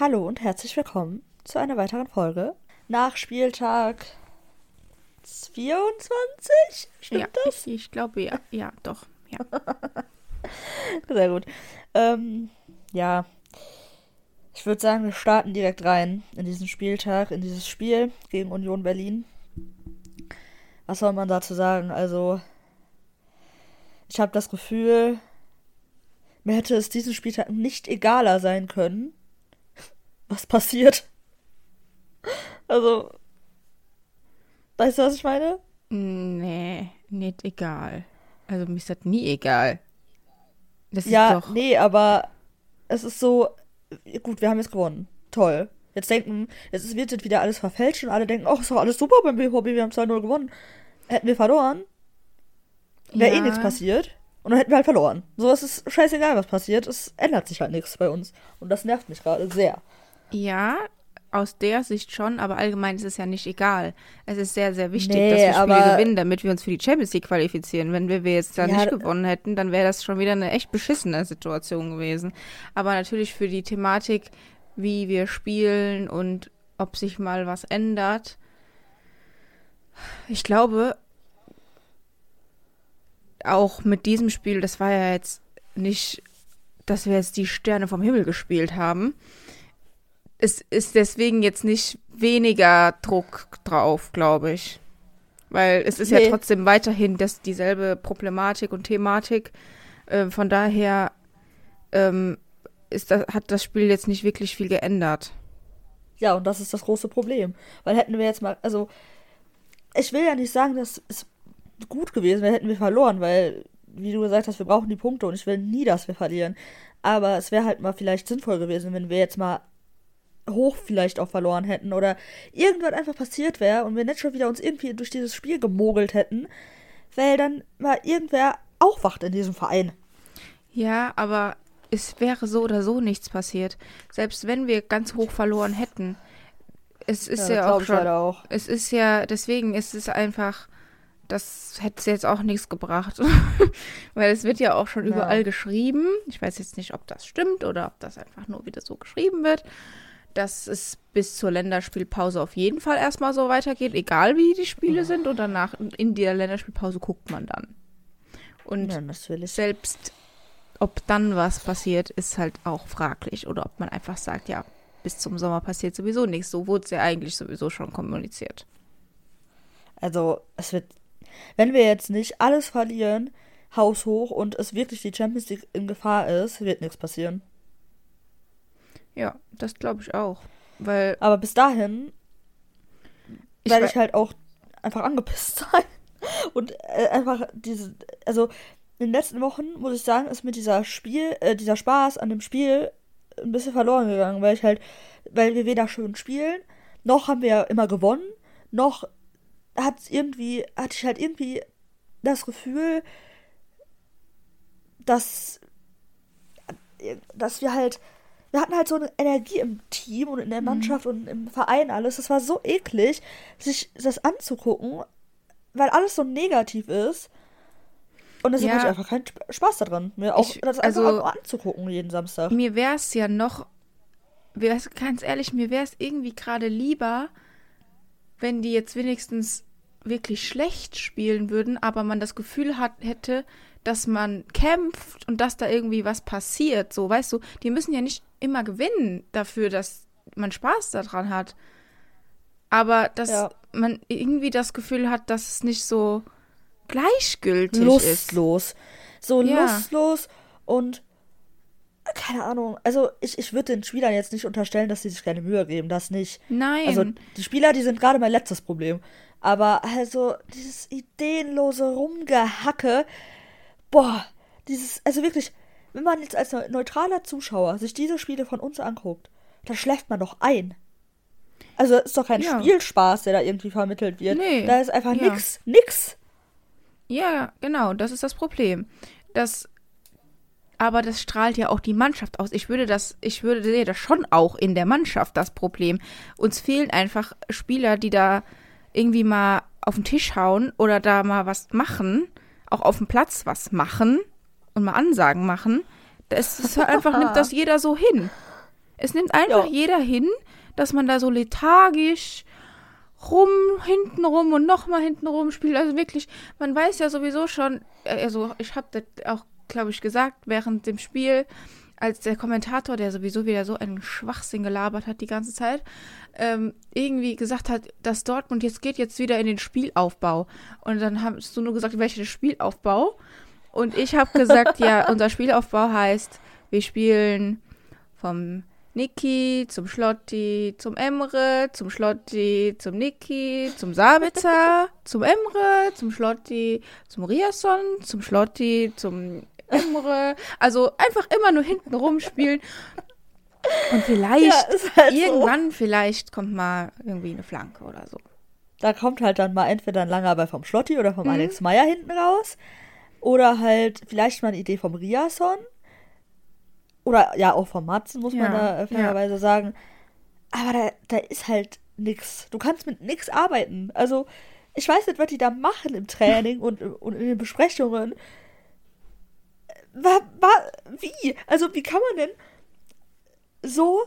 Hallo und herzlich willkommen zu einer weiteren Folge nach Spieltag 22. Stimmt ja, das? Ich, ich glaube ja. Ja, doch. Ja. Sehr gut. Ähm, ja. Ich würde sagen, wir starten direkt rein in diesen Spieltag, in dieses Spiel gegen Union Berlin. Was soll man dazu sagen? Also, ich habe das Gefühl, mir hätte es diesen Spieltag nicht egaler sein können, was passiert. Also, weißt du, was ich meine? Nee, nicht egal. Also mir ist das nie egal. Das ja, doch. nee, aber es ist so, gut, wir haben jetzt gewonnen. Toll. Jetzt denken, jetzt wird jetzt wieder alles verfälscht und alle denken, oh, ist doch alles super beim BVB, wir haben 2-0 gewonnen. Hätten wir verloren, wäre eh Ja. nichts passiert. Und dann hätten wir halt verloren. So, es ist scheißegal, was passiert. Es ändert sich halt nichts bei uns. Und das nervt mich gerade sehr. Ja, aus der Sicht schon, aber allgemein ist es ja nicht egal. Es ist sehr, sehr wichtig, Nee, dass wir Spiele aber- gewinnen, damit wir uns für die Champions League qualifizieren. Wenn wir, wir jetzt da Ja, nicht gewonnen hätten, dann wäre das schon wieder eine echt beschissene Situation gewesen. Aber natürlich für die Thematik, wie wir spielen und ob sich mal was ändert. Ich glaube, auch mit diesem Spiel, das war ja jetzt nicht, dass wir jetzt die Sterne vom Himmel gespielt haben. Es ist deswegen jetzt nicht weniger Druck drauf, glaube ich. Weil es ist Nee. ja trotzdem weiterhin das, dieselbe Problematik und Thematik. Äh, von daher ähm, ist das, hat das Spiel jetzt nicht wirklich viel geändert. Ja, und das ist das große Problem. Weil hätten wir jetzt mal, also, ich will ja nicht sagen, dass es gut gewesen wäre, hätten wir verloren, weil, wie du gesagt hast, wir brauchen die Punkte und ich will nie, dass wir verlieren. Aber es wäre halt mal vielleicht sinnvoll gewesen, wenn wir jetzt mal hoch vielleicht auch verloren hätten oder irgendwas einfach passiert wäre und wir nicht schon wieder uns irgendwie durch dieses Spiel gemogelt hätten, weil dann mal irgendwer aufwacht in diesem Verein. Ja, aber es wäre so oder so nichts passiert. Selbst wenn wir ganz hoch verloren hätten. Es ist ja, glaub auch schon. auch. Es ist ja, deswegen ist es einfach, das hätte jetzt auch nichts gebracht. Weil es wird ja auch schon Ja. überall geschrieben. Ich weiß jetzt nicht, ob das stimmt oder ob das einfach nur wieder so geschrieben wird. Dass es bis zur Länderspielpause auf jeden Fall erstmal so weitergeht, egal wie die Spiele sind. Und danach in der Länderspielpause guckt man dann. Und Ja, selbst ob dann was passiert, ist halt auch fraglich. Oder ob man einfach sagt, ja, bis zum Sommer passiert sowieso nichts. So wurde es ja eigentlich sowieso schon kommuniziert. Also, es wird, wenn wir jetzt nicht alles verlieren, haushoch und es wirklich die Champions League in Gefahr ist, wird nichts passieren. Ja, das glaube ich auch. Weil Aber bis dahin ich, werde ich halt auch einfach angepisst sein. Und äh, einfach diese, also in den letzten Wochen, muss ich sagen, ist mir dieser Spiel, äh, dieser Spaß an dem Spiel ein bisschen verloren gegangen, weil ich halt, weil wir weder schön spielen, noch haben wir ja immer gewonnen, noch hat irgendwie, hatte ich halt irgendwie das Gefühl, dass, dass wir halt, wir hatten halt so eine Energie im Team und in der Mannschaft und im Verein alles. Das war so eklig, sich das anzugucken, weil alles so negativ ist. Und deshalb Ja. ich einfach keinen Sp- Spaß daran, mir auch Ich- das also- einfach auch anzugucken jeden Samstag. mir wäre es ja noch, wär's, ganz ehrlich, mir wäre es irgendwie gerade lieber, wenn die jetzt wenigstens wirklich schlecht spielen würden, aber man das Gefühl hat, hätte, dass man kämpft und dass da irgendwie was passiert. So, weißt du, die müssen ja nicht immer gewinnen dafür, dass man Spaß daran hat. Aber dass Ja. man irgendwie das Gefühl hat, dass es nicht so gleichgültig ist. lustlos. So Ja. lustlos und keine Ahnung. Also ich, ich würde den Spielern jetzt nicht unterstellen, dass sie sich keine Mühe geben, das nicht. Nein. Also die Spieler, die sind gerade mein letztes Problem. Aber also dieses ideenlose Rumgehacke, boah, dieses, also wirklich, wenn man jetzt als neu- neutraler Zuschauer sich diese Spiele von uns anguckt, da schläft man doch ein. Also ist doch kein Ja. Spielspaß, der da irgendwie vermittelt wird. Nee, Da ist einfach ja. nix, nix. Ja, genau, das ist das Problem. Das, aber das strahlt ja auch die Mannschaft aus. Ich würde das, ich würde sehe das schon auch in der Mannschaft das Problem. Uns fehlen einfach Spieler, die da irgendwie mal auf den Tisch hauen oder da mal was machen, auch auf dem Platz was machen und mal Ansagen machen. Das ist halt einfach, nimmt das jeder so hin. Es nimmt einfach Ja. jeder hin, dass man da so lethargisch rum, hinten rum und nochmal hinten rum spielt. Also wirklich, man weiß ja sowieso schon, äh, also ich habe das auch, glaube ich, gesagt während dem Spiel, als der Kommentator, der sowieso wieder so einen Schwachsinn gelabert hat die ganze Zeit, ähm, irgendwie gesagt hat, dass Dortmund jetzt geht jetzt wieder in den Spielaufbau. Und dann hast du nur gesagt, welcher Spielaufbau? Und ich habe gesagt, ja, unser Spielaufbau heißt, wir spielen vom Niki zum Schlotti, zum Emre, zum Schlotti, zum Niki, zum Sabitzer, zum Emre, zum Schlotti, zum Riasson, zum Schlotti, zum Emre. Also einfach immer nur hinten rumspielen. Und vielleicht, Ja, halt so. irgendwann, vielleicht kommt mal irgendwie eine Flanke oder so. Da kommt halt dann mal entweder ein langer Ball vom Schlotti oder Mhm. vom Alex Meyer hinten raus. Oder halt vielleicht mal eine Idee vom Riasson. Oder ja, auch vom Matzen, muss man Ja, da äh, ja. fairerweise sagen. Aber da, da ist halt nix. Du kannst mit nix arbeiten. Also, ich weiß nicht, was die da machen im Training und, und in den Besprechungen. Wa, wa, wie? Also, wie kann man denn so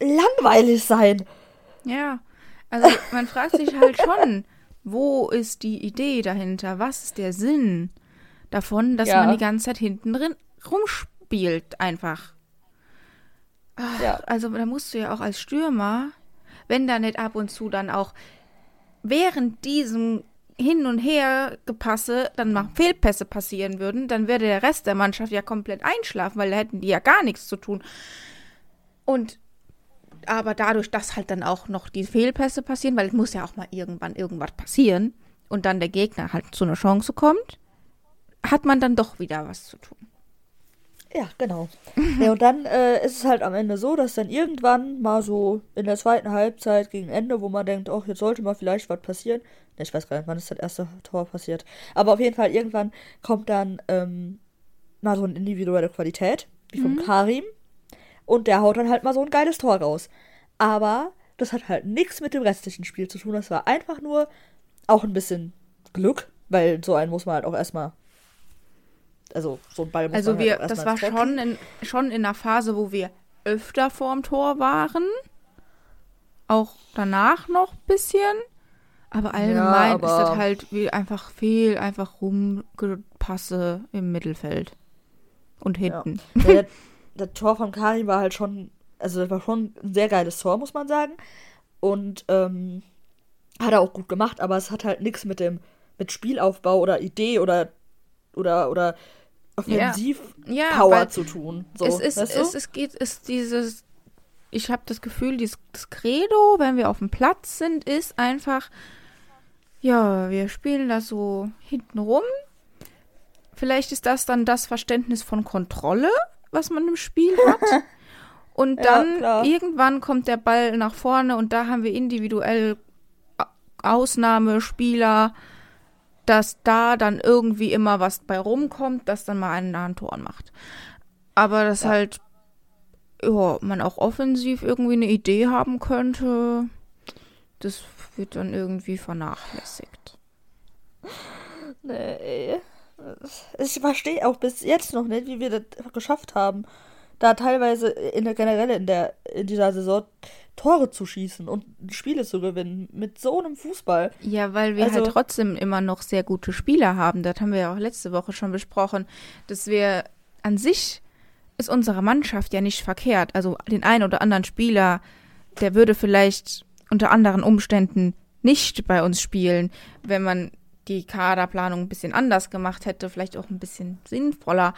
langweilig sein? Ja, also man fragt sich halt schon, wo ist die Idee dahinter? Was ist der Sinn davon, dass Ja. man die ganze Zeit hinten drin rumspielt einfach? Ja. Also da musst du ja auch als Stürmer, wenn da nicht ab und zu dann auch während diesem Hin und Her gepasse dann mal Fehlpässe passieren würden, dann würde der Rest der Mannschaft ja komplett einschlafen, weil da hätten die ja gar nichts zu tun. Und aber dadurch, dass halt dann auch noch die Fehlpässe passieren, weil es muss ja auch mal irgendwann irgendwas passieren und dann der Gegner halt zu einer Chance kommt, hat man dann doch wieder was zu tun. Ja, genau. ja, und dann äh, ist es halt am Ende so, dass dann irgendwann mal so in der zweiten Halbzeit gegen Ende, wo man denkt, oh, jetzt sollte mal vielleicht was passieren. Ne, Ich weiß gar nicht, wann ist das erste Tor passiert. Aber auf jeden Fall irgendwann kommt dann ähm, mal so eine individuelle Qualität, wie vom Karim. Und der haut dann halt mal so ein geiles Tor raus. Aber das hat halt nichts mit dem restlichen Spiel zu tun. Das war einfach nur auch ein bisschen Glück, weil so einen muss man halt auch erstmal. Also, so ein Ball muss Also man wir, halt auch das war schon in, schon in einer Phase, wo wir öfter vorm Tor waren. Auch danach noch ein bisschen. Aber allgemein ist aber- das halt wie einfach viel, einfach rumgepasse im Mittelfeld. Und hinten. Ja, der, der Tor von Karim war halt schon, also das war schon ein sehr geiles Tor, muss man sagen. Und ähm, hat er auch gut gemacht, aber es hat halt nichts mit dem, mit Spielaufbau oder Idee oder oder oder Offensiv-Power Ja, weil zu tun. So, es ist, weißt du? es, es geht, ist dieses, ich habe das Gefühl, dieses das Credo, wenn wir auf dem Platz sind, ist einfach, ja, wir spielen das so hinten rum. Vielleicht ist das dann das Verständnis von Kontrolle, was man im Spiel hat. Und Ja, dann klar. irgendwann kommt der Ball nach vorne und da haben wir individuell Ausnahmespieler, dass da dann irgendwie immer was bei rumkommt, das dann mal einen nahen Toren macht. Aber dass Ja. halt ja, man auch offensiv irgendwie eine Idee haben könnte, das wird dann irgendwie vernachlässigt. Nee. Ich verstehe auch bis jetzt noch nicht, wie wir das geschafft haben, da teilweise in der generell in der in dieser Saison Tore zu schießen und Spiele zu gewinnen mit so einem Fußball. Ja, weil wir Also- halt trotzdem immer noch sehr gute Spieler haben. Das haben wir ja auch letzte Woche schon besprochen, dass wir an sich ist unsere Mannschaft ja nicht verkehrt. Also den einen oder anderen Spieler, der würde vielleicht unter anderen Umständen nicht bei uns spielen, wenn man die Kaderplanung ein bisschen anders gemacht hätte, vielleicht auch ein bisschen sinnvoller.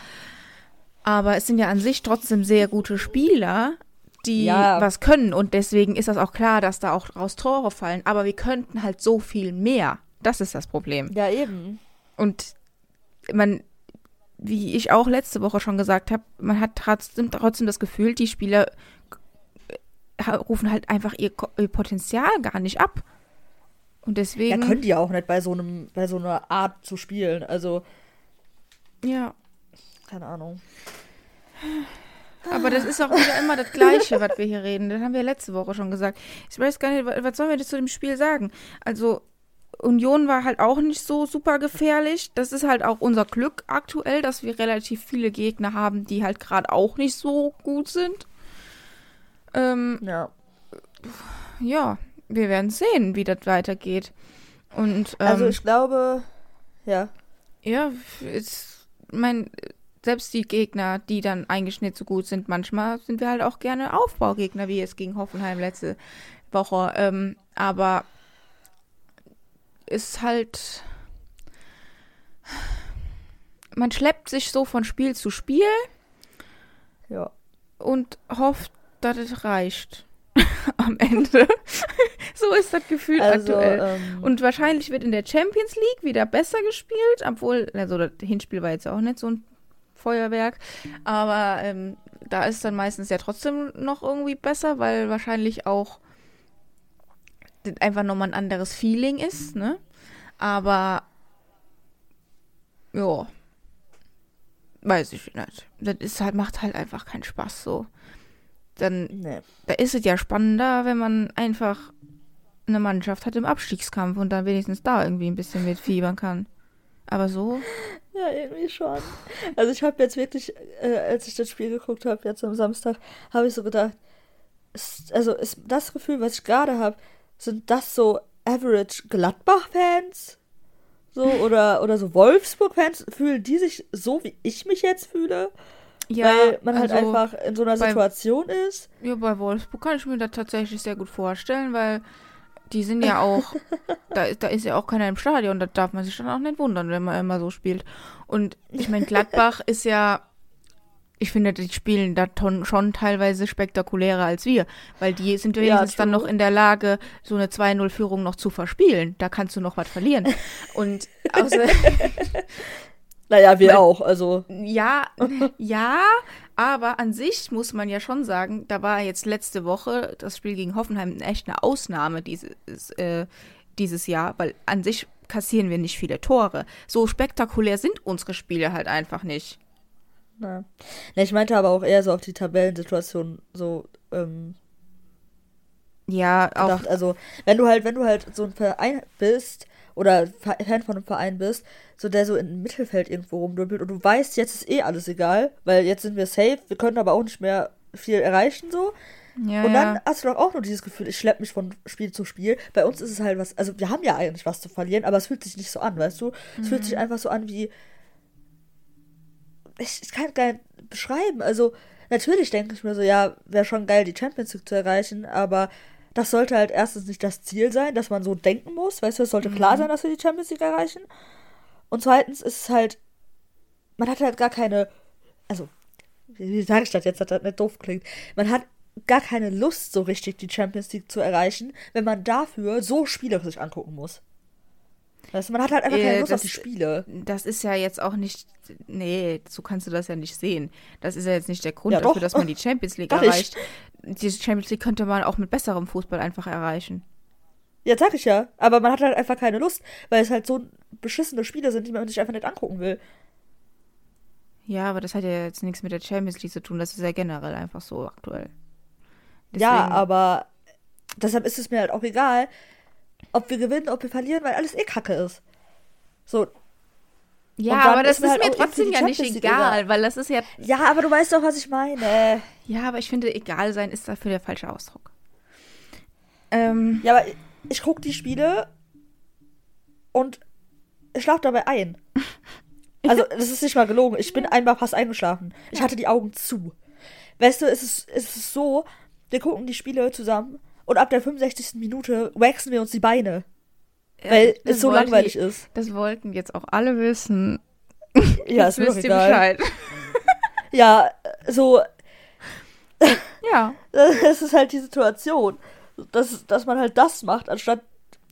Aber es sind ja an sich trotzdem sehr gute Spieler, die Ja. was können. Und deswegen ist das auch klar, dass da auch raus Tore fallen. Aber wir könnten halt so viel mehr. Das ist das Problem. Ja, eben. Und man, wie ich auch letzte Woche schon gesagt habe, man hat trotzdem, trotzdem das Gefühl, die Spieler rufen halt einfach ihr, ihr Potenzial gar nicht ab. Und Ja, deswegen. können die ja auch nicht bei so einem, bei so einer Art zu spielen. Also, ja. keine Ahnung. Aber das ist auch wieder immer das Gleiche, was wir hier reden. Das haben wir letzte Woche schon gesagt. Ich weiß gar nicht, wa- was sollen wir jetzt zu dem Spiel sagen? Also, Union war halt auch nicht so super gefährlich. Das ist halt auch unser Glück aktuell, dass wir relativ viele Gegner haben, die halt gerade auch nicht so gut sind. Ähm, Ja. ja, wir werden sehen, wie das weitergeht. Und ähm, Also ich glaube, ja. ja, ist, mein, selbst die Gegner, die dann eigentlich nicht so gut sind, manchmal sind wir halt auch gerne Aufbaugegner, wie es gegen Hoffenheim letzte Woche. Ähm, aber ist halt. Man schleppt sich so von Spiel zu Spiel Ja. und hofft, dass es reicht. Am Ende. so ist das Gefühl Also, aktuell. ähm, Und wahrscheinlich wird in der Champions League wieder besser gespielt, obwohl, also das Hinspiel war jetzt auch nicht so ein Feuerwerk, aber ähm, da ist dann meistens ja trotzdem noch irgendwie besser, weil wahrscheinlich auch einfach nochmal ein anderes Feeling ist, ne? Aber ja, weiß ich nicht. Das ist halt, macht halt einfach keinen Spaß so. Dann nee. da ist es ja spannender, wenn man einfach eine Mannschaft hat im Abstiegskampf und dann wenigstens da irgendwie ein bisschen mitfiebern kann. Aber so, Ja, irgendwie schon. Also ich habe jetzt wirklich, äh, als ich das Spiel geguckt habe, jetzt am Samstag, habe ich so gedacht, es, also ist das Gefühl, was ich gerade habe, sind das so Average Gladbach-Fans? So, oder, oder so Wolfsburg-Fans? Fühlen die sich so, wie ich mich jetzt fühle? Ja, weil man halt also, einfach in so einer bei- Situation ist. Ja, bei Wolfsburg kann ich mir das tatsächlich sehr gut vorstellen, weil die sind ja auch, da, da ist ja auch keiner im Stadion, da darf man sich dann auch nicht wundern, wenn man immer so spielt. Und ich meine, Gladbach ist ja, ich finde, die spielen da schon teilweise spektakulärer als wir, weil die sind Ja, wenigstens dann true. noch in der Lage, so eine 2-0-Führung noch zu verspielen. Da kannst du noch was verlieren. Und außer, Naja, wir Weil- auch, also. ja, ja, aber an sich muss man ja schon sagen, da war jetzt letzte Woche das Spiel gegen Hoffenheim echt eine Ausnahme dieses, äh, dieses Jahr, weil an sich kassieren wir nicht viele Tore. So spektakulär sind unsere Spiele halt einfach nicht. Na. Ich meinte aber auch eher so auf die Tabellensituation so ähm, Ja, auch gedacht. Also, wenn du halt, wenn du halt so ein Verein bist oder Fa- Fan von einem Verein bist, so der so im Mittelfeld irgendwo rumdümpelt und du weißt, jetzt ist eh alles egal, weil jetzt sind wir safe, wir können aber auch nicht mehr viel erreichen so. ja, Und dann ja. hast du doch auch nur dieses Gefühl, ich schlepp mich von Spiel zu Spiel. Bei uns ist es halt was, also wir haben ja eigentlich was zu verlieren, aber es fühlt sich nicht so an, weißt du? Es fühlt Mhm. sich einfach so an wie. Ich, ich kann gar nicht beschreiben. Also, natürlich denke ich mir so, ja, wäre schon geil, die Champions League zu erreichen, aber das sollte halt erstens nicht das Ziel sein, dass man so denken muss, weißt du, es sollte Mhm. klar sein, dass wir die Champions League erreichen. Und zweitens ist es halt, man hat halt gar keine, also, wie sage ich das jetzt, dass das nicht doof klingt, man hat gar keine Lust, so richtig die Champions League zu erreichen, wenn man dafür so Spiele sich angucken muss. Weißt du, man hat halt einfach keine Äh, Lust auf das- die Spiele. Das ist ja jetzt auch nicht. Nee, so kannst du das ja nicht sehen. Das ist ja jetzt nicht der Grund Ja, dafür, dass man die Champions League ich- erreicht. Diese Champions League könnte man auch mit besserem Fußball einfach erreichen. Ja, sag ich ja. Aber man hat halt einfach keine Lust, weil es halt so beschissene Spiele sind, die man sich einfach nicht angucken will. Ja, aber das hat ja jetzt nichts mit der Champions League zu tun. Das ist ja generell einfach so aktuell. Ja, Deswegen- aber deshalb ist es mir halt auch egal, ob wir gewinnen, ob wir verlieren, weil alles eh kacke ist. So, Ja, aber das ist halt mir trotzdem ja nicht egal, egal. weil das ist ja. ja, aber du weißt doch, was ich meine. Ja, aber ich finde, egal sein ist dafür der falsche Ausdruck. Ähm, Ja, aber ich, ich gucke die Spiele und ich schlafe dabei ein. Also, das ist nicht mal gelogen. Ich bin einmal fast eingeschlafen. Ich hatte die Augen zu. Weißt du, es ist, es ist so, wir gucken die Spiele zusammen und ab der 65. Minute waxen wir uns die Beine, weil das es so langweilig ich- ist. Das wollten jetzt auch alle wissen. Ja, ist mir doch wisst ihr egal. Bescheid. Ja, so, Ja. es ist halt die Situation, dass, dass man halt das macht, anstatt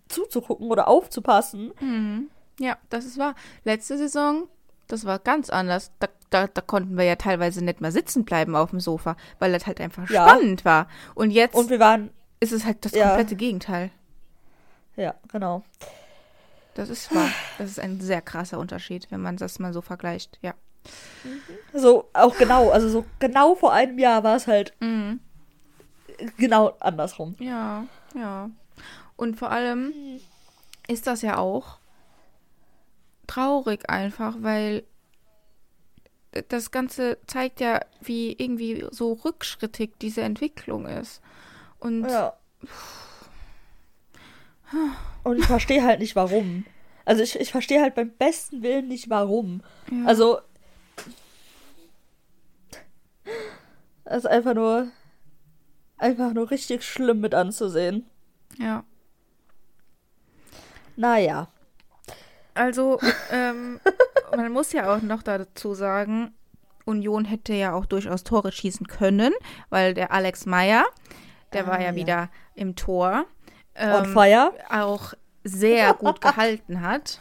zuzugucken oder aufzupassen. Mhm. Ja, das ist wahr. Letzte Saison, das war ganz anders. Da, da, da konnten wir ja teilweise nicht mal sitzen bleiben auf dem Sofa, weil das halt einfach Ja. spannend war. Und jetzt Und wir waren, ist es halt das Ja. komplette Gegenteil. ja, genau. Das ist wahr. Das ist ein sehr krasser Unterschied, wenn man das mal so vergleicht. Ja. So, auch genau, also so genau vor einem Jahr war es halt Mhm. genau andersrum. Ja, ja. Und vor allem ist das ja auch traurig einfach, weil das Ganze zeigt ja, wie irgendwie so rückschrittig diese Entwicklung ist. Und Ja. Und ich verstehe halt nicht, warum. Also ich, ich verstehe halt beim besten Willen nicht, warum. ja, Also. Es ist einfach nur. Einfach nur richtig schlimm mit anzusehen. ja. Naja. Also, ähm, man muss ja auch noch dazu sagen, Union hätte ja auch durchaus Tore schießen können, weil der Alex Meyer, der Ah, war ja, ja. wieder im Tor, On ähm, fire. auch sehr gut gehalten hat.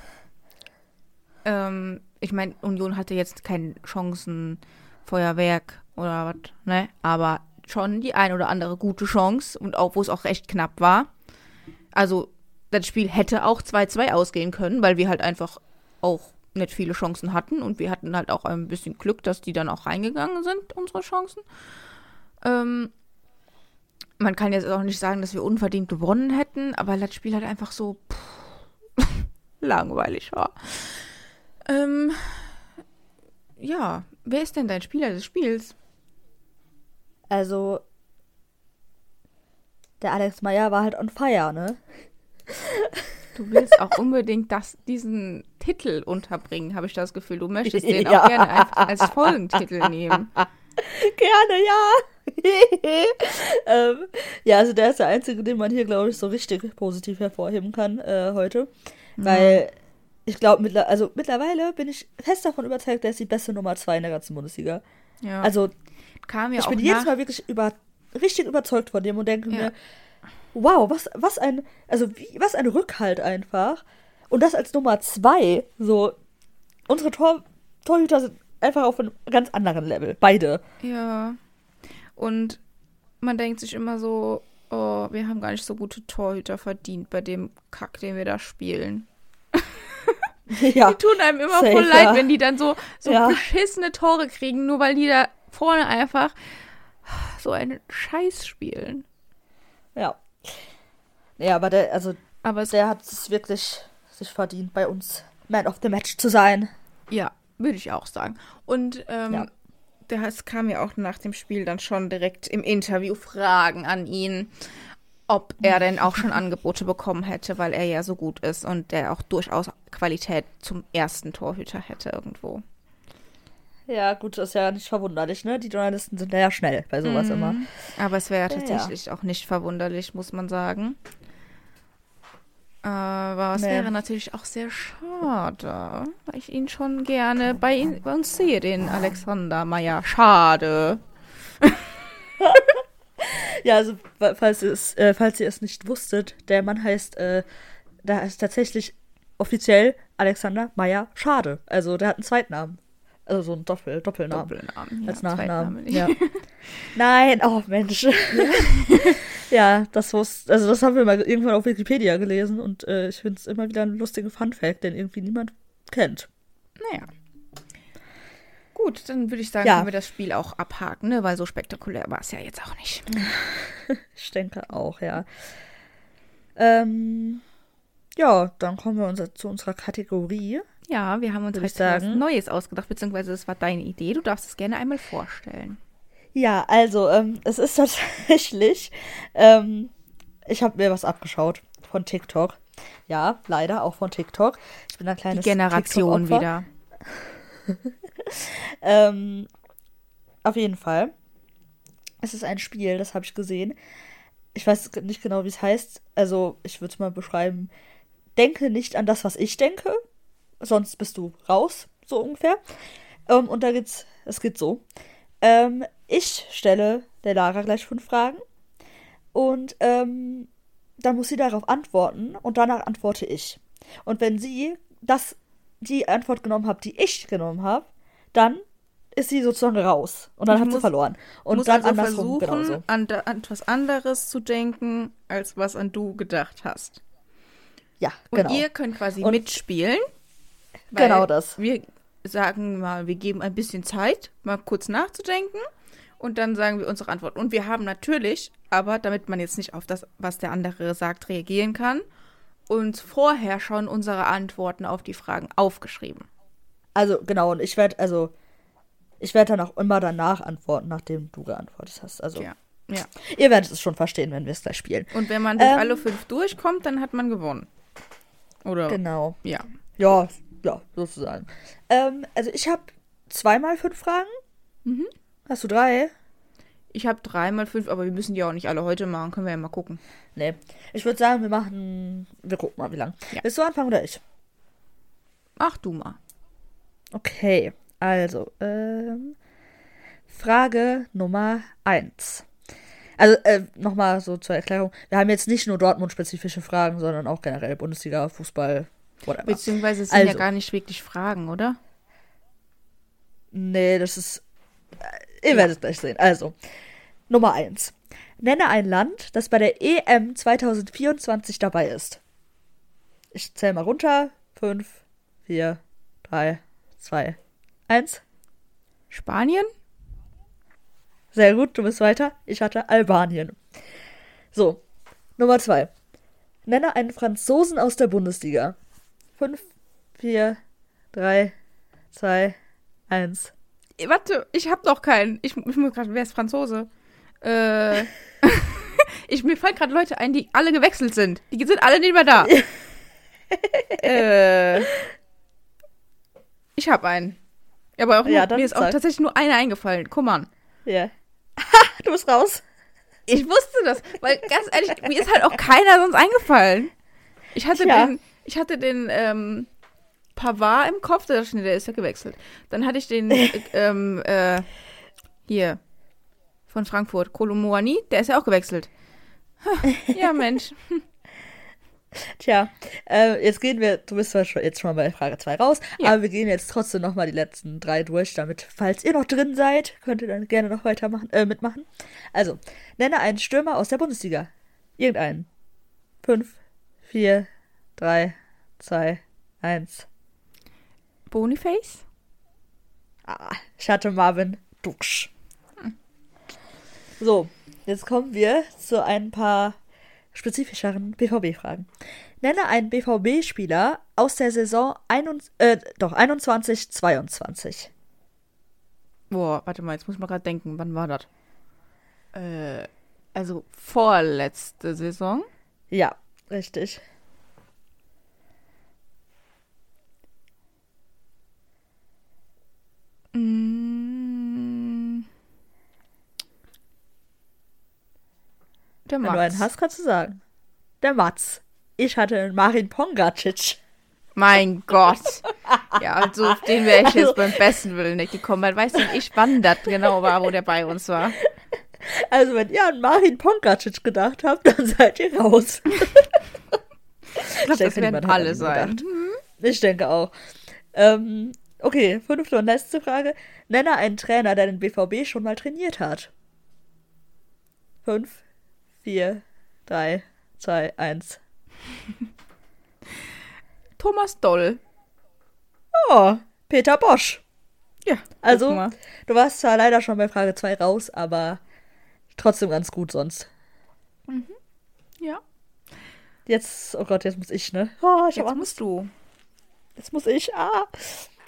Ähm, ich meine, Union hatte jetzt kein Chancenfeuerwerk oder was, ne? Aber schon die ein oder andere gute Chance und auch, wo es auch recht knapp war. Also, das Spiel hätte auch 2-2 ausgehen können, weil wir halt einfach auch nicht viele Chancen hatten und wir hatten halt auch ein bisschen Glück, dass die dann auch reingegangen sind, unsere Chancen. Ähm, man kann jetzt auch nicht sagen, dass wir unverdient gewonnen hätten, aber das Spiel halt einfach so pff, langweilig war. Ähm, ja, wer ist denn dein Spieler des Spiels? Also. Der Alex Meyer war halt on fire, ne? Du willst auch unbedingt das, diesen Titel unterbringen, habe ich das Gefühl. Du möchtest den Ja. auch gerne als Folgentitel nehmen. Gerne, ja. ähm, ja, also der ist der einzige, den man hier, glaube ich, so richtig positiv hervorheben kann äh, heute. Weil ich glaube, mittler also mittlerweile bin ich fest davon überzeugt, der ist die beste Nummer zwei in der ganzen Bundesliga. Ja, Also kam ja ich bin jedes Mal wirklich über, richtig überzeugt von dem und denke Ja. mir, wow, was, was ein, also wie, was ein Rückhalt einfach. Und das als Nummer zwei. So, unsere Tor Torhüter sind einfach auf einem ganz anderen Level. Beide. Ja. Und man denkt sich immer so, oh, wir haben gar nicht so gute Torhüter verdient bei dem Kack, den wir da spielen. ja. Die tun einem immer safe, voll leid, ja. wenn die dann so, so Ja. beschissene Tore kriegen, nur weil die da vorne einfach so einen Scheiß spielen. Ja. Ja, aber der, also Aber es, der hat es wirklich sich verdient, bei uns Man of the Match zu sein. ja, würde ich auch sagen. Und ähm, Ja. es kam ja auch nach dem Spiel dann schon direkt im Interview Fragen an ihn, ob er denn auch schon Angebote bekommen hätte, weil er ja so gut ist und der auch durchaus Qualität zum ersten Torhüter hätte irgendwo. Ja, gut, ist ja nicht verwunderlich, ne? Die Journalisten sind ja schnell bei sowas Mhm. immer. Aber es wäre Ja, tatsächlich auch nicht verwunderlich, muss man sagen. Aber es Nee. wäre natürlich auch sehr schade, weil ich ihn schon gerne bei, ihn, bei uns sehe, den Alexander Meyer. Schade. Ja, also fa- falls ihr es, äh, falls ihr es nicht wusstet, der Mann heißt, äh, da ist tatsächlich offiziell Alexander Meyer Schade. Also der hat einen Zweitnamen. Also so einen Doppel, Doppelnamen. Doppelnamen. als ja, Nachnamen. Ja. Nein, oh Mensch. ja, das wusste, also das haben wir mal irgendwann auf Wikipedia gelesen und äh, ich finde es immer wieder einen lustigen Funfact, den irgendwie niemand kennt. Naja. Gut, dann würde ich sagen, Ja. können wir das Spiel auch abhaken, ne? weil so spektakulär war es ja jetzt auch nicht. Ich denke auch, ja. Ähm, ja, dann kommen wir unser, zu unserer Kategorie. Ja, wir haben uns heute was. Neues ausgedacht, beziehungsweise es war deine Idee. Du darfst es gerne einmal vorstellen. Ja, also, ähm, es ist tatsächlich, ähm, ich habe mir was abgeschaut von TikTok. Ja, leider auch von TikTok. Ich bin ein Die kleines Generation TikTok-Opfer. wieder. Ähm, auf jeden Fall. Es ist ein Spiel, das habe ich gesehen. Ich weiß nicht genau, wie es heißt. Also, ich würde es mal beschreiben. Denke nicht an das, was ich denke, sonst bist du raus, so ungefähr. Ähm, und da geht's, es geht so. Ähm, ich stelle der Lara gleich fünf Fragen und ähm, dann muss sie darauf antworten und danach antworte ich. Und wenn sie das, die Antwort genommen hat, die ich genommen habe, dann ist sie sozusagen raus und dann Ich hat sie muss- verloren. Und muss dann also andersrum versuchen, genauso. an, an etwas anderes zu denken, als was an du gedacht hast. Ja, Und genau. ihr könnt quasi Und- mitspielen. Genau das. Wir sagen mal, wir geben ein bisschen Zeit, mal kurz nachzudenken. Und dann sagen wir unsere Antwort. Und wir haben natürlich, aber damit man jetzt nicht auf das, was der andere sagt, reagieren kann, uns vorher schon unsere Antworten auf die Fragen aufgeschrieben. Also, genau, und ich werde, also, Ich werde dann auch immer danach antworten, nachdem du geantwortet hast. Also, Ja. Ja. ihr werdet es schon verstehen, wenn wir es gleich spielen. Und wenn man durch Ähm. alle fünf durchkommt, dann hat man gewonnen. Oder? Genau. Ja. Ja, ja, sozusagen. Ähm, also ich habe zweimal fünf Fragen. Mhm. Hast du drei? Ich habe dreimal fünf, aber wir müssen die auch nicht alle heute machen. Können wir ja mal gucken. Nee. Ich würde sagen, wir machen. Wir gucken mal, wie lang. Ja. Willst du anfangen oder ich? Ach du mal. Okay, also, ähm, Frage Nummer eins. Also, äh, nochmal so zur Erklärung. Wir haben jetzt nicht nur Dortmund-spezifische Fragen, sondern auch generell Bundesliga, Fußball, whatever. Beziehungsweise es sind ja Also. gar nicht wirklich Fragen, oder? Nee, das ist. Äh, ihr werdet es gleich sehen. Also, Nummer eins. Nenne ein Land, das bei der EM 2024 dabei ist. Ich zähle mal runter. Fünf, vier, drei, zwei, eins. Spanien? Sehr gut, du bist weiter. Ich hatte Albanien. So, Nummer zwei. Nenne einen Franzosen aus der Bundesliga. Fünf, vier, drei, zwei, eins. Eh, Warte, ich habe noch keinen. Ich, ich muss gerade, wer ist Franzose? Äh, ich, mir fallen gerade Leute ein, die alle gewechselt sind. Die sind alle nicht mehr da. äh, ich habe einen. Aber auch nur, Ja, mir ist auch tatsächlich nur einer eingefallen. Guck mal. Ja. du bist raus. Ich wusste das, weil ganz ehrlich, mir ist halt auch keiner sonst eingefallen. Ich hatte Tja. den, ich hatte den ähm, Pavard im Kopf, der, der ist ja gewechselt. Dann hatte ich den äh, ähm, äh, hier von Frankfurt, Kolomoani, der ist ja auch gewechselt. Ja, Mensch. Tja, äh, jetzt gehen wir, du bist zwar schon, jetzt schon mal bei Frage 2 raus, Ja. aber wir gehen jetzt trotzdem nochmal die letzten drei durch, damit, falls ihr noch drin seid, könnt ihr dann gerne noch weitermachen, äh, mitmachen. Also, nenne einen Stürmer aus der Bundesliga. Irgendeinen. Fünf, vier, drei, zwei, eins. Boniface? Ah, ich hatte Marvin Duksch. So, jetzt kommen wir zu ein paar spezifischeren BVB-Fragen. Nenne einen BVB-Spieler aus der Saison 21, äh, doch, 21, 22. Boah, warte mal, jetzt muss ich mal gerade denken, wann war das? Äh, also vorletzte Saison. Ja, richtig. Mm. Der Wenn du einen hast, kannst du sagen. Der Mats. Ich hatte Marin Pongacic. Mein Gott. Ja, also auf den wäre ich Also- jetzt beim besten Willen nicht gekommen. Weil weiß ich, wann das genau war, wo der bei uns war. Also, wenn ihr an Marin Pongacic gedacht habt, dann seid ihr raus. Ich glaube, das werden alle sein. gedacht. Ich denke auch. Ähm, okay, fünfte und letzte Frage. Nenne einen Trainer, der den BVB schon mal trainiert hat. Fünf, vier, drei, zwei, eins. Thomas Doll. Oh, Peter Bosch. Ja, Also-. Du warst zwar leider schon bei Frage 2 raus, aber trotzdem ganz gut sonst. Ja, Jetzt, oh Gott, jetzt muss ich, ne? Oh, ich jetzt musst du. Jetzt muss ich. Ah.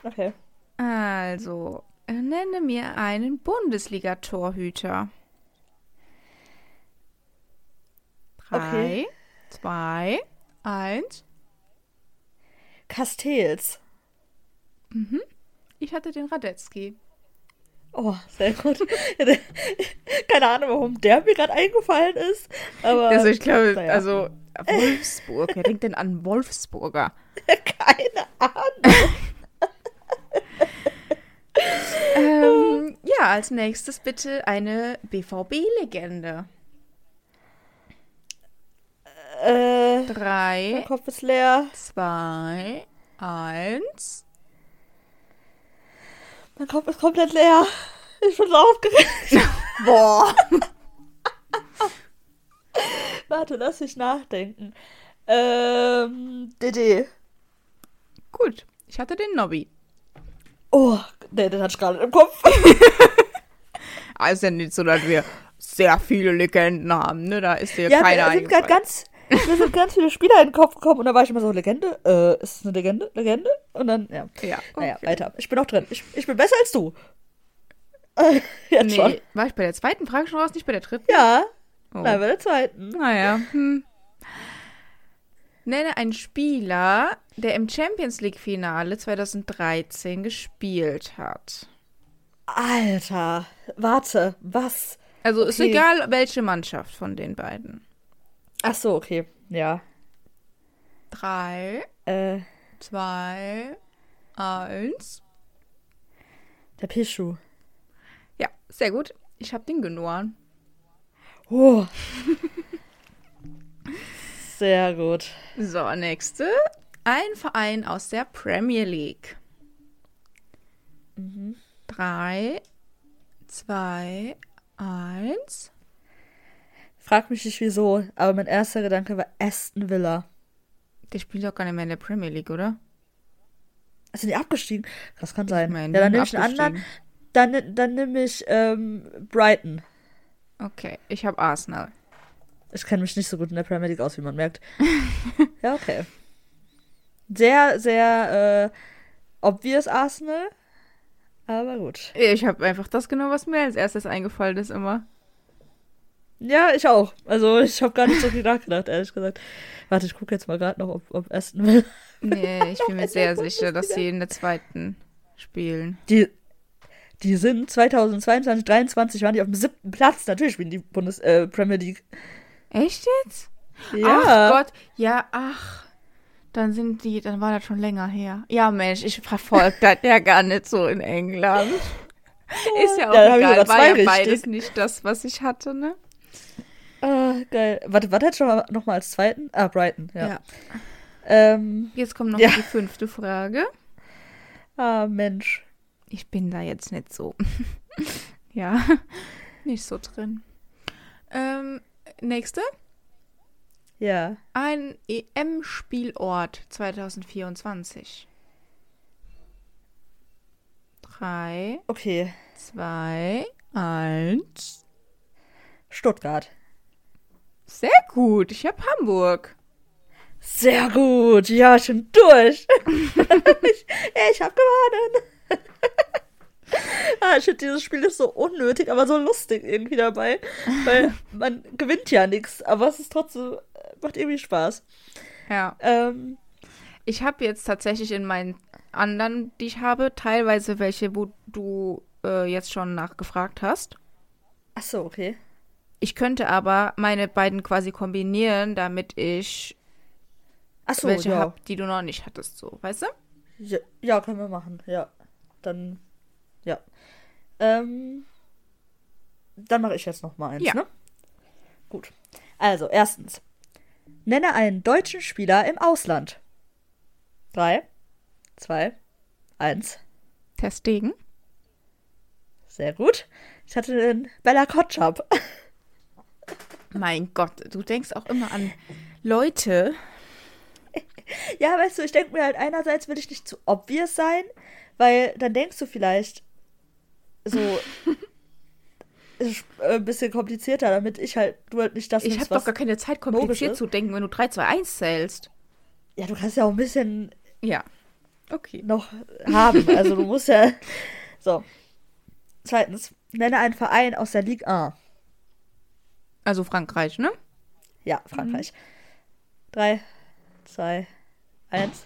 Okay. Also, äh, nenne mir einen Bundesliga-Torhüter. Drei, Okay. zwei, eins. Castells. Ich hatte den Radetzky. Oh, sehr gut. Keine Ahnung, warum der mir gerade eingefallen ist. Aber Also ich glaube, naja. also Wolfsburg. Wer denkt denn an Wolfsburger? keine Ahnung. Ähm, ja, als nächstes bitte eine BVB-Legende. Äh, mein Drei, Kopf ist leer. zwei, eins. Mein Kopf ist komplett leer. Ich bin so aufgeregt. Boah. Warte, lass mich nachdenken. Ähm, DD. Gut, ich hatte den Nobby. Oh, nee, hatte ich gerade im Kopf. Ah, ist ja nicht so, dass wir sehr viele Legenden haben, ne? Da ist dir Ja, keiner mir sind gerade ganz, mir sind ganz viele Spieler in den Kopf gekommen und da war ich immer so, Legende? Äh, ist es eine Legende? Legende? Und dann, ja. Ja, Naja, okay. weiter. Ich bin noch drin. Ich, ich bin besser als du. Jetzt nee, schon. war ich bei der zweiten Frage schon raus, nicht bei der dritten? Ja, Oh. nein, bei der zweiten. Naja. Hm. Nenne einen Spieler, der im Champions League-Finale 2013 gespielt hat. Alter, warte, was? Also ist Okay. egal, welche Mannschaft von den beiden. Ach so, okay, ja. Drei, Äh, zwei, eins. der Pischu. Ja, sehr gut. Ich habe den genoan. Oh. Sehr gut. So, nächste. Ein Verein aus der Premier League. Mhm. Drei, zwei, eins. Frag mich nicht wieso, aber mein erster Gedanke war Aston Villa. Der spielt doch gar nicht mehr in der Premier League, oder? Sind die abgestiegen? Das kann sein. Ich meine, ja, dann nehme ich einen anderen. Dann, dann nehme ich ähm, Brighton. Okay, ich habe Arsenal. Ich kenne mich nicht so gut in der Premier League aus, wie man merkt. ja, okay. Sehr, sehr äh, obvious Arsenal. Aber gut. Ich habe einfach das genommen, was mir als erstes eingefallen ist immer. Ja, ich auch. Also ich habe gar nicht so viel nachgedacht, ehrlich gesagt. Warte, ich gucke jetzt mal gerade noch, ob, ob Aston Villa. Nee, ich bin mir sehr sicher, dass sie in der zweiten spielen. Die, die sind 2022, 23 waren die auf dem siebten Platz. Natürlich spielen die Bundes äh, Premier League. Echt jetzt? Ja. Ach Gott, ja, ach. Dann sind die, dann war das schon länger her. Ja, Mensch, ich verfolge das ja gar nicht so in England. Ist ja auch Ja, da hab ich egal, war ja richtig. beides nicht das, was ich hatte, ne? Ah, geil. Warte, warte jetzt schon mal noch mal als zweiten? Ah, Brighton, ja. Ja. Ähm, Jetzt kommt noch Ja. die fünfte Frage. ah, Mensch. Ich bin da jetzt nicht so. ja, nicht so drin. Ähm, nächste. Ja. Ein EM-Spielort 2024. Drei, Okay. zwei, eins. Stuttgart. Sehr gut. Ich habe Hamburg. Sehr gut. Ja, schon durch. ich ich habe gewonnen. ah, ich finde, dieses Spiel ist so unnötig, aber so lustig irgendwie dabei. Weil man gewinnt ja nichts, aber es ist trotzdem, macht irgendwie Spaß. Ja. Ähm, Ich habe jetzt tatsächlich in meinen anderen, die ich habe, teilweise welche, wo du äh, jetzt schon nachgefragt hast. ach so, okay. Ich könnte aber meine beiden quasi kombinieren, damit ich Ach so, welche ja. habe, die du noch nicht hattest, so, weißt du? ja. Ja, können wir machen. Ja. Dann, ja. Ähm, dann mache ich jetzt noch mal eins, Ja. ne? Gut. Also, erstens. Nenne einen deutschen Spieler im Ausland. Drei, zwei, eins. Testegen. Sehr gut. Ich hatte den Bella Kotschap. Mein Gott, du denkst auch immer an Leute. Ja, weißt du, ich denke mir halt, einerseits will ich nicht zu obvious sein, weil dann denkst du vielleicht so ein bisschen komplizierter, damit ich halt, du halt nicht das Ich habe doch gar keine Zeit, kompliziert zu denken, wenn du 3, 2, 1 zählst. Ja, du kannst ja auch ein bisschen Ja. Okay. noch haben. Also du musst ja. So. Zweitens, nenne einen Verein aus der Ligue 1. Also Frankreich, ne? Ja, Frankreich. Drei, zwei, eins.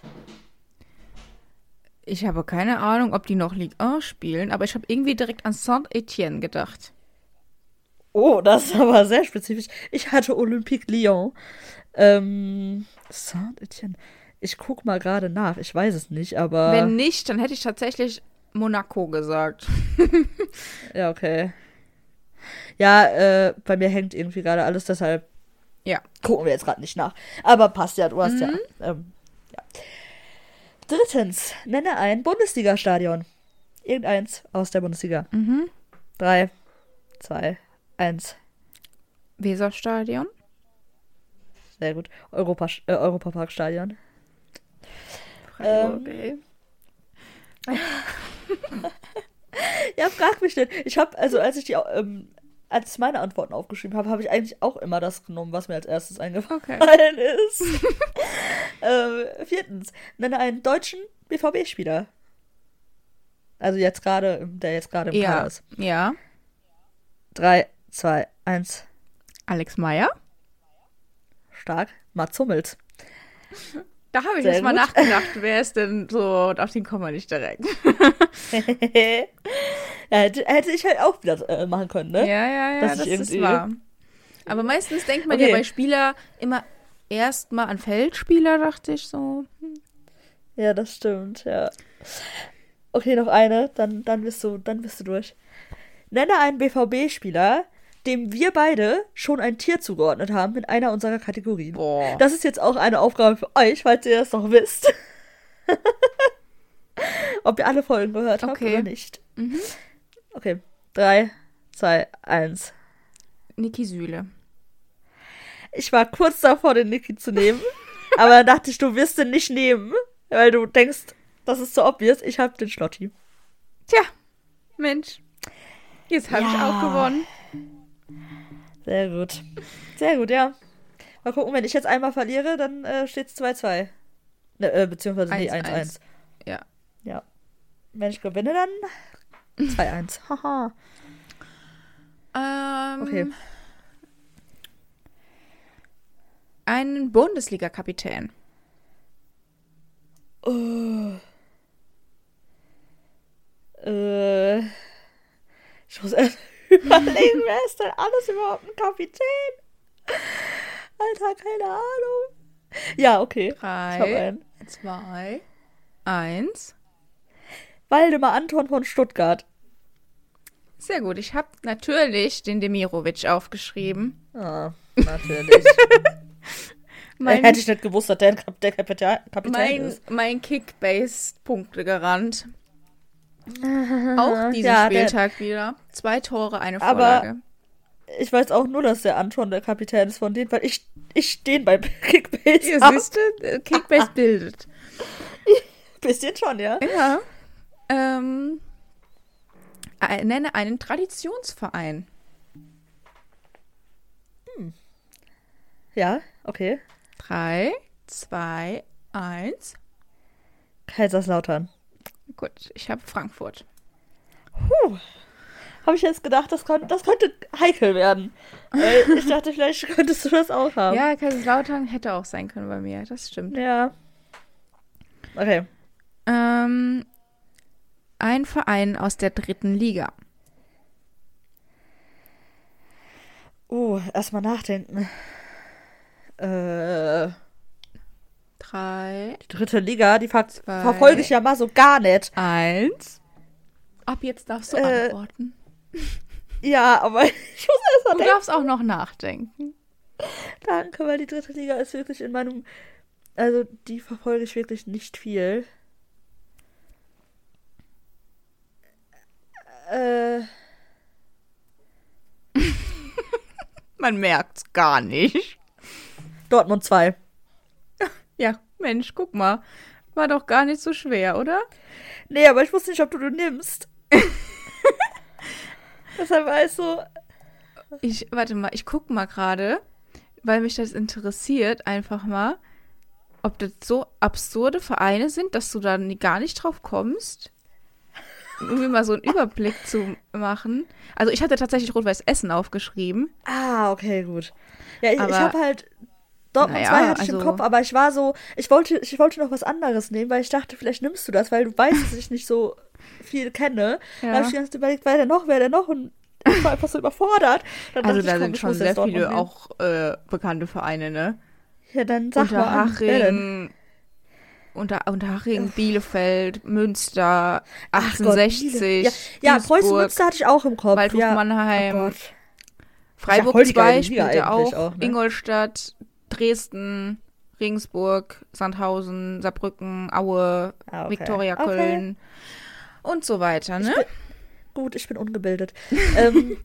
Ich habe keine Ahnung, ob die noch Ligue 1 spielen, aber ich habe irgendwie direkt an Saint-Etienne gedacht. Oh, das ist aber sehr spezifisch. Ich hatte Olympique Lyon. Ähm, Saint-Etienne. Ich guck mal gerade nach. Ich weiß es nicht, aber. Wenn nicht, dann hätte ich tatsächlich Monaco gesagt. Ja, okay. Ja, äh, bei mir hängt irgendwie gerade alles, deshalb Ja. gucken wir jetzt gerade nicht nach. Aber passt ja, du hast ja, ähm, ja. Drittens, nenne ein Bundesliga-Stadion. Irgendeins aus der Bundesliga. Mhm. Drei, zwei, eins. Weserstadion. Sehr gut. Europa, äh, Europaparkstadion. Ähm, Freiburg, ey. Ja, frag mich nicht. Ich habe, also als ich die, ähm, als ich meine Antworten aufgeschrieben habe, habe ich eigentlich auch immer das genommen, was mir als erstes eingefallen ist. ähm, viertens, nenne einen deutschen BVB-Spieler. Also jetzt gerade, der jetzt gerade im Ja. Kader ist. Ja. Drei, zwei, eins, Alex Meyer. stark. Mats Hummels. Da habe ich Sehr jetzt mal gut. nachgedacht, wer ist denn so, und auf den kommen wir nicht direkt. ja, hätte, ich halt auch wieder äh, machen können, ne? Ja, ja, ja, das ist wahr. Aber meistens denkt man Okay. ja bei Spieler immer erstmal an Feldspieler, dachte ich so. Ja, das stimmt, ja. Okay, noch eine, dann, dann bist du, dann bist du durch. Nenne einen BVB-Spieler, dem wir beide schon ein Tier zugeordnet haben in einer unserer Kategorien. Boah. Das ist jetzt auch eine Aufgabe für euch, falls ihr das noch wisst. Ob ihr alle Folgen gehört habt Okay. oder nicht. Mhm. Okay, drei, zwei, eins. Niki Süle. Ich war kurz davor, den Niki zu nehmen, aber dann dachte ich, du wirst den nicht nehmen, weil du denkst, das ist zu obvious. Ich hab den Schlotti. Tja, Mensch. Jetzt habe ich Ja. auch gewonnen. Sehr gut. Sehr gut, ja. Mal gucken, wenn ich jetzt einmal verliere, dann äh, steht es 2-2. Ne, äh, beziehungsweise nee, 1-1. 1-1. Ja. Ja. Wenn ich gewinne, dann 2-1. Haha. Ähm, Okay. Einen Bundesliga-Kapitän. Oh. Äh, ich muss erst überlegen, wer ist denn alles überhaupt ein Kapitän? Alter, keine Ahnung. Ja, okay. Drei, zwei, eins. Waldemar Anton von Stuttgart. Sehr gut. Ich habe natürlich den Demirovic aufgeschrieben. Ah, natürlich. Mein, Hätte ich nicht gewusst, dass der, Kap- der Kapitän, mein, ist. mein Kickbase-Punkte gerannt. Auch diesen Ja, der- Spieltag wieder. Zwei Tore, eine Aber- Vorlage. Ich weiß auch nur, dass der Anton der Kapitän ist von denen, weil ich, ich den bei Kickbase Ihr hab. siehst du, äh, Kickbase bildet. Bisschen schon, ja. Ja. Ähm, äh, nenne einen Traditionsverein. Ja, okay. Drei, zwei, eins. Kaiserslautern. Gut, ich habe Frankfurt. Habe ich jetzt gedacht, das, kon das könnte heikel werden. Weil ich dachte, vielleicht könntest du das auch haben. Ja, Kaiserslautern hätte auch sein können bei mir, das stimmt. Ja. Okay. Ähm, ein Verein aus der dritten Liga. Oh, erstmal nachdenken. Äh, Drei, die dritte Liga, die ver Zwei. verfolge ich ja mal so gar nicht. eins. Ab jetzt darfst du Äh, antworten. Ja, aber ich muss erst mal Du denken. darfst auch noch nachdenken. Danke, weil die dritte Liga ist wirklich in meinem. Also, die verfolge ich wirklich nicht viel. Äh, Man merkt's gar nicht. Dortmund 2. Ja, Mensch, guck mal. War doch gar nicht so schwer, oder? Nee, aber ich wusste nicht, ob du du nimmst. Deshalb war ich so. Ich, warte mal, ich guck mal gerade, weil mich das interessiert, einfach mal, ob das so absurde Vereine sind, dass du da gar nicht drauf kommst. Irgendwie mal so einen Überblick zu machen. Also ich hatte tatsächlich Rot-Weiß Essen aufgeschrieben. Ah, okay, gut. Ja, ich, ich habe halt. Dortmund Naja, 2 hatte ich im also- Kopf, aber ich war so. Ich wollte, ich wollte noch was anderes nehmen, weil ich dachte, vielleicht nimmst du das, weil du weißt, dass ich nicht so viel kenne. Dann habe ich Zeit überlegt, wer denn noch, wer denn noch? Und ich war einfach so überfordert. Dann Also da ich, sind schon sehr viele nehmen. auch äh, bekannte Vereine, ne? Ja, dann sag mal? Unterhaching, unter, Unterhaching, Bielefeld, Münster, Ach Gott, 1860, Biele- Ja, ja Preußen Münster hatte ich auch im Kopf. Waldhof ja. Mannheim, Oh Gott. Freiburg voll die 2 geile Liga spielte auch, ne? Ingolstadt, Dresden, Regensburg, Sandhausen, Saarbrücken, Aue, Ah, okay. Viktoria Okay. Köln und so weiter, ne? Gut, ich bin ungebildet. ähm,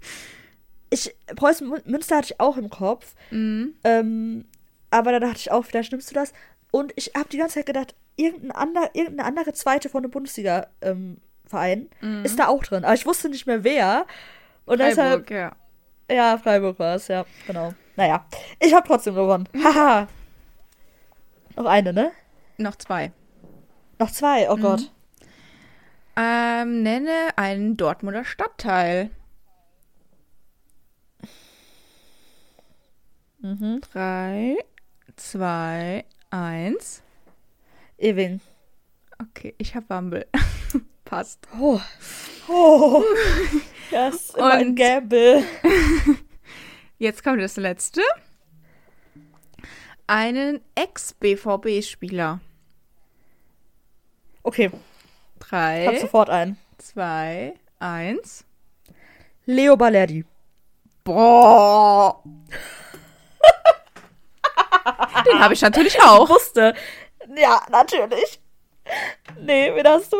ich, Preußen Mün- Münster hatte ich auch im Kopf. Mhm. Ähm, aber da dachte ich auch, vielleicht nimmst du das. Und ich habe die ganze Zeit gedacht, irgendein ander, irgendeine andere zweite von einem Bundesliga-Verein Mhm. ist da auch drin. Aber ich wusste nicht mehr wer. Und deshalb, Freiburg, ja. ja, Freiburg war es, ja, genau. Naja, ich habe trotzdem gewonnen. Haha. Noch eine, ne? Noch zwei. Noch zwei, oh Mhm. Gott. Ähm, nenne einen Dortmunder Stadtteil. Mhm. Drei, zwei, eins. Ewing. Okay, ich hab Wambel. Passt. Oh. Oh. Das ist immer ein Und- Gamble. Jetzt kommt das letzte. Einen Ex-BVB-Spieler. Okay, hab Drei, sofort einen. zwei, eins. Leo Balerdi. Boah. Den habe ich natürlich Ich auch. wusste. Ja, natürlich. Nee, wen hast du?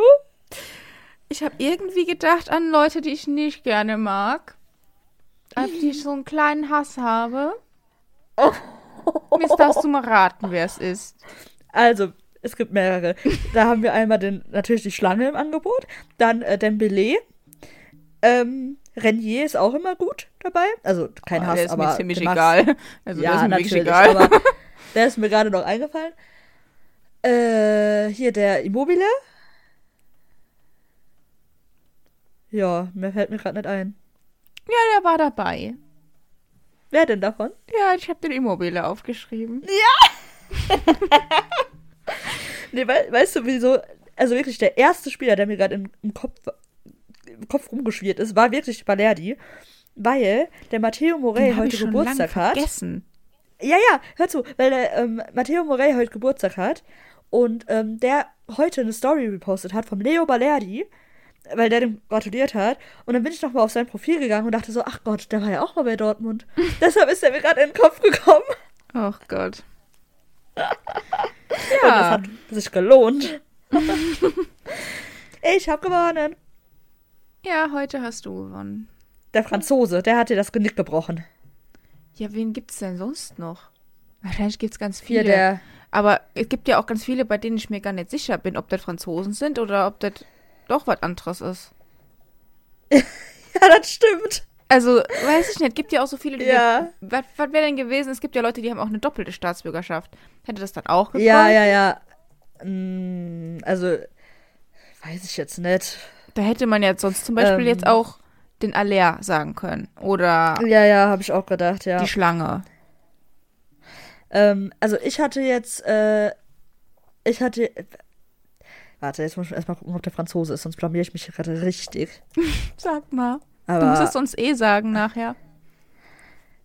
Ich habe irgendwie gedacht an Leute, die ich nicht gerne mag. Auf die ich so einen kleinen Hass habe. Jetzt darfst du mal raten, wer es ist. Also, es gibt mehrere. Da haben wir einmal den, natürlich die Schlange im Angebot. Dann äh, Dembele. Ähm, Renier ist auch immer gut dabei. Also, kein Oh, Hass, der ist aber mir ziemlich egal. Also ja, der ist mir natürlich, egal. aber der ist mir gerade noch eingefallen. Äh, hier der Immobile. Ja, mir fällt mir gerade nicht ein. Ja, der war dabei. Wer denn davon? Ja, ich habe den Immobile aufgeschrieben. Nee, wei weißt du, wieso? Also wirklich, der erste Spieler, der mir gerade im, im, Kopf, im Kopf rumgeschwirrt ist, war wirklich Balerdi. Weil der Matteo Morey heute Geburtstag hat. vergessen. Ja, ja, hör zu, weil der ähm, Matteo Morey heute Geburtstag hat und ähm, der heute eine Story repostet hat vom Leo Balerdi, weil der dem gratuliert hat. Und dann bin ich nochmal auf sein Profil gegangen und dachte so, ach Gott, der war ja auch mal bei Dortmund. Deshalb ist er mir gerade in den Kopf gekommen. Ach Gott. Und das hat sich gelohnt. ich hab gewonnen. Ja, heute hast du gewonnen. Der Franzose, der hat dir das Genick gebrochen. Ja, wen gibt's denn sonst noch? Wahrscheinlich gibt's ganz viele. Der. Aber es gibt ja auch ganz viele, bei denen ich mir gar nicht sicher bin, ob das Franzosen sind oder ob das doch was anderes ist. Ja, das stimmt. Also, weiß ich nicht, gibt ja auch so viele, die. Ja. Was, was wäre denn gewesen? Es gibt ja Leute, die haben auch eine doppelte Staatsbürgerschaft. Hätte das dann auch gekommen? Ja, ja, ja. Mm, Also, weiß ich jetzt nicht. Da hätte man jetzt sonst zum Beispiel Ähm. jetzt auch den Aller sagen können. Oder Ja, ja, habe ich auch gedacht, ja. die Schlange. Ähm, also ich hatte jetzt, äh, ich hatte, warte, jetzt muss ich erstmal gucken, ob der Franzose ist, sonst blamier ich mich gerade richtig. Sag mal. Aber, du musst es uns eh sagen nachher.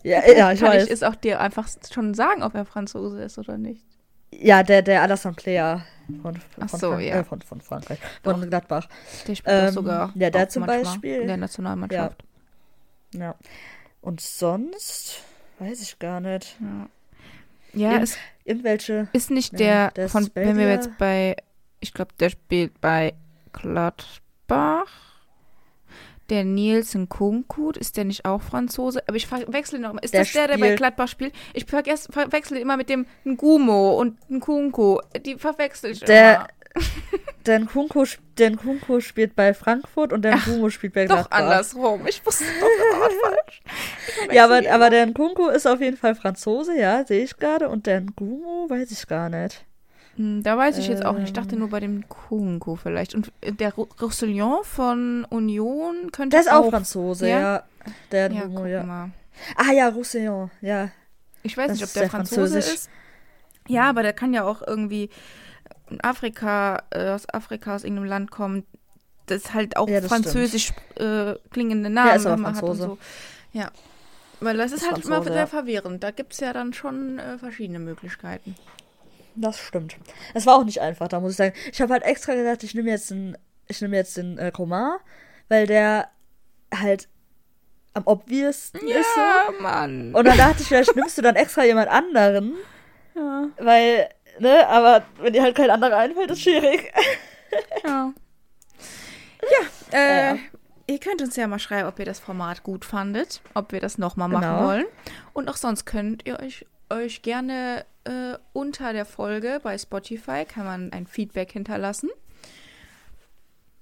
ja, ja, ich Kann weiß. ich es auch dir einfach schon sagen, ob er Franzose ist oder nicht. ja, der, der Alassane Player von, von, so, Frank- ja. äh, von, von Frankreich, von Doch. Gladbach. Der spielt Ähm, sogar. ja, der auch zum Beispiel- In der Nationalmannschaft. Ja. Und sonst, weiß ich gar nicht. Ja, ja Irgend- es Irgendwelche, ist nicht Ja, der, der von, wenn wir jetzt bei, ich glaube, der spielt bei Gladbach. Der Nielsen Kunku, ist der nicht auch Franzose? Aber ich verwechsel noch mal. Ist Der das der, der bei Gladbach spielt? Ich verwechsel immer mit dem Ngumo und Nkunku. Die verwechsel ich Der- immer. der Nkunku, sp- der Nkunku spielt bei Frankfurt und der Nkunku spielt bei Doch Gladbach. andersrum. Ich wusste doch was falsch. Ja, aber, aber der Nkunku ist auf jeden Fall Franzose, ja, sehe ich gerade. Und der Ngumu weiß ich gar nicht. Hm, Da weiß ich jetzt auch nicht. Ich dachte Ähm. nur bei dem Kunku vielleicht. Und der Ro- Roussillon von Union könnte Der ist auch Franzose, Ja? ja. Der Ja, guck ja. mal. Ah ja, Roussillon, ja. Ich weiß Das nicht, ob der Franzose ist. Ja, aber der kann ja auch irgendwie in Afrika, äh, aus Afrika, aus irgendeinem Land kommen, das halt auch Ja, das französisch äh, klingende Namen Ja, ist immer und Franzose. so. Ja. Weil das ist, Ist halt immer Franzose, sehr ja. verwirrend. Da gibt es ja dann schon äh, verschiedene Möglichkeiten. Das stimmt. Es war auch nicht einfach, da muss ich sagen. Ich habe halt extra gesagt, ich nehme jetzt den, ich nehme jetzt den äh, Roman, weil der halt am obvioussten ist so. Mann. Und dann dachte ich, vielleicht nimmst du dann extra jemand anderen, Ja, weil, ne, aber wenn dir halt kein anderer einfällt, ist schwierig. ja. Ja, äh, Ja. ihr könnt uns ja mal schreiben, ob ihr das Format gut fandet, ob wir das nochmal machen Genau. wollen. Und auch sonst könnt ihr euch, euch gerne äh, unter der Folge bei Spotify kann man ein Feedback hinterlassen.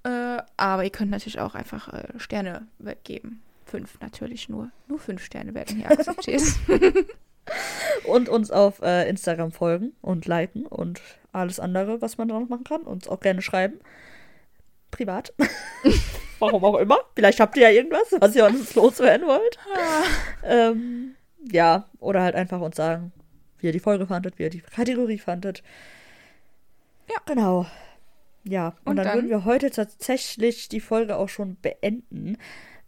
Äh, aber ihr könnt natürlich auch einfach äh, Sterne geben. Fünf natürlich nur. Nur fünf Sterne werden hier akzeptiert. Und uns auf äh, Instagram folgen und liken und alles andere, was man da noch machen kann. Uns auch gerne schreiben. privat. Warum auch immer. Vielleicht habt ihr ja irgendwas, was ihr uns loswerden wollt. ähm, ja, oder halt einfach uns sagen, wie ihr die Folge fandet, wie ihr die Kategorie fandet. Ja. Genau. Ja, und, Und dann, dann? würden wir heute tatsächlich die Folge auch schon beenden.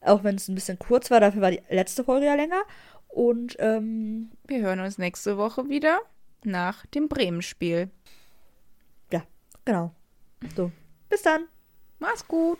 Auch wenn es ein bisschen kurz war, dafür war die letzte Folge ja länger. Und ähm, Wir hören uns nächste Woche wieder nach dem Bremen-Spiel. ja, genau. So, bis dann. Mach's gut.